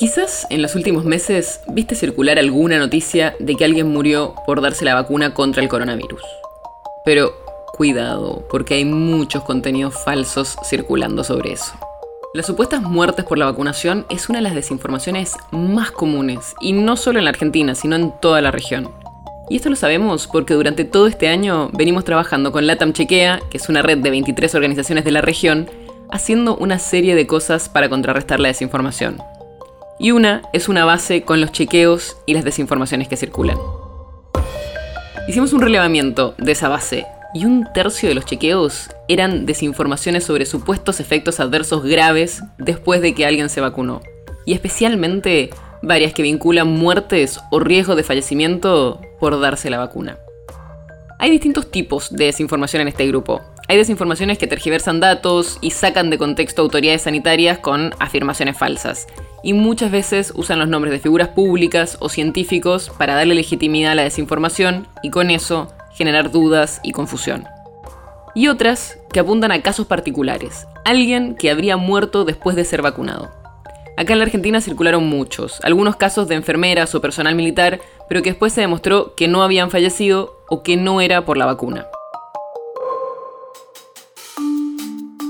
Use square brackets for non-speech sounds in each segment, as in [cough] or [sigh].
Quizás en los últimos meses viste circular alguna noticia de que alguien murió por darse la vacuna contra el coronavirus. Pero cuidado, porque hay muchos contenidos falsos circulando sobre eso. Las supuestas muertes por la vacunación es una de las desinformaciones más comunes, y no solo en la Argentina, sino en toda la región. Y esto lo sabemos porque durante todo este año venimos trabajando con LATAM Chequea, que es una red de 23 organizaciones de la región, haciendo una serie de cosas para contrarrestar la desinformación y una es una base con los chequeos y las desinformaciones que circulan. Hicimos un relevamiento de esa base y un tercio de los chequeos eran desinformaciones sobre supuestos efectos adversos graves después de que alguien se vacunó, y especialmente varias que vinculan muertes o riesgo de fallecimiento por darse la vacuna. Hay distintos tipos de desinformación en este grupo. Hay desinformaciones que tergiversan datos y sacan de contexto autoridades sanitarias con afirmaciones falsas y muchas veces usan los nombres de figuras públicas o científicos para darle legitimidad a la desinformación y con eso generar dudas y confusión. Y otras que apuntan a casos particulares, alguien que habría muerto después de ser vacunado. Acá en la Argentina circularon muchos, algunos casos de enfermeras o personal militar, pero que después se demostró que no habían fallecido o que no era por la vacuna.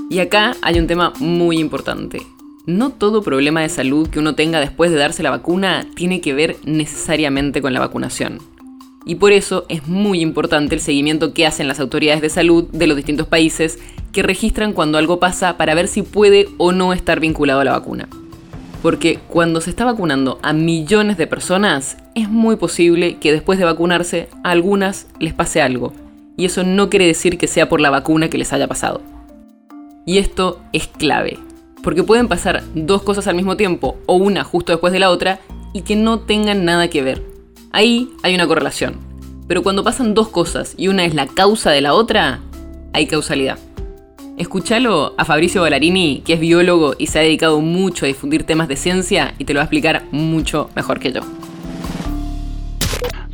Y acá hay un tema muy importante. No todo problema de salud que uno tenga después de darse la vacuna tiene que ver necesariamente con la vacunación. Y por eso es muy importante el seguimiento que hacen las autoridades de salud de los distintos países que registran cuando algo pasa para ver si puede o no estar vinculado a la vacuna. Porque cuando se está vacunando a millones de personas, es muy posible que después de vacunarse a algunas les pase algo. Y eso no quiere decir que sea por la vacuna que les haya pasado. Y esto es clave porque pueden pasar dos cosas al mismo tiempo o una justo después de la otra y que no tengan nada que ver. Ahí hay una correlación. Pero cuando pasan dos cosas y una es la causa de la otra, hay causalidad. Escúchalo a Fabricio Ballarini, que es biólogo y se ha dedicado mucho a difundir temas de ciencia y te lo va a explicar mucho mejor que yo.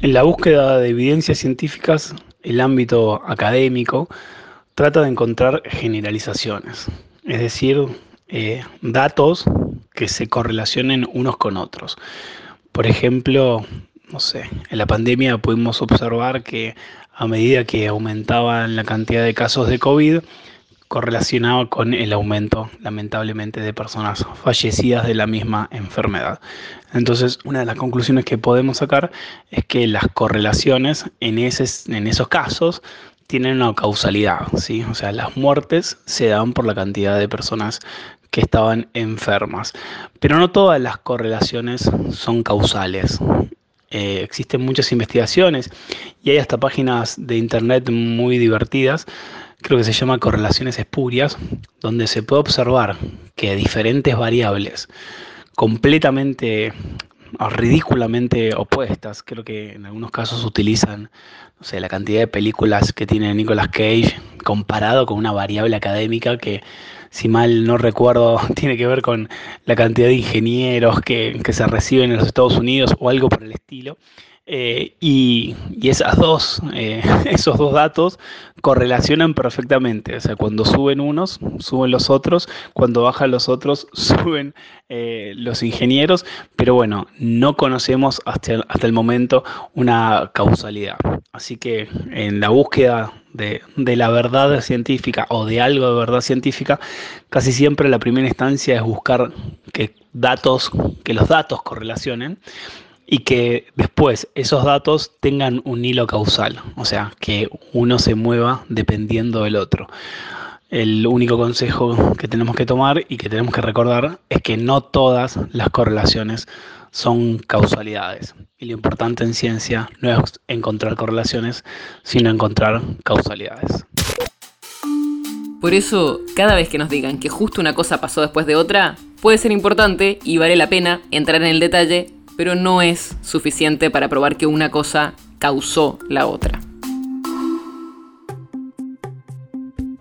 En la búsqueda de evidencias científicas, el ámbito académico trata de encontrar generalizaciones, es decir, eh, datos que se correlacionen unos con otros. Por ejemplo, no sé, en la pandemia pudimos observar que a medida que aumentaba la cantidad de casos de COVID, correlacionaba con el aumento, lamentablemente, de personas fallecidas de la misma enfermedad. Entonces, una de las conclusiones que podemos sacar es que las correlaciones en, en esos casos tienen una causalidad, ¿sí? O sea, las muertes se dan por la cantidad de personas que estaban enfermas. Pero no todas las correlaciones son causales. Eh, existen muchas investigaciones y hay hasta páginas de internet muy divertidas, creo que se llama correlaciones espurias, donde se puede observar que diferentes variables completamente o ridículamente opuestas, creo que en algunos casos utilizan no sé, la cantidad de películas que tiene Nicolas Cage comparado con una variable académica que si mal no recuerdo, [laughs] tiene que ver con la cantidad de ingenieros que, se reciben en los Estados Unidos o algo por el estilo. Eh, y, esas dos, eh, [laughs] esos dos datos correlacionan perfectamente. O sea, cuando suben unos, suben los otros. Cuando bajan los otros, [laughs] suben eh, los ingenieros. Pero bueno, no conocemos hasta, hasta el momento una causalidad. Así que en la búsqueda de, la verdad científica o de algo de verdad científica, casi siempre la primera instancia es buscar que datos, que los datos correlacionen y que después esos datos tengan un hilo causal, o sea, que uno se mueva dependiendo del otro. El único consejo que tenemos que tomar y que tenemos que recordar es que no todas las correlaciones son causalidades. Y lo importante en ciencia no es encontrar correlaciones, sino encontrar causalidades. Por eso, cada vez que nos digan que justo una cosa pasó después de otra, puede ser importante y vale la pena entrar en el detalle pero no es suficiente para probar que una cosa causó la otra.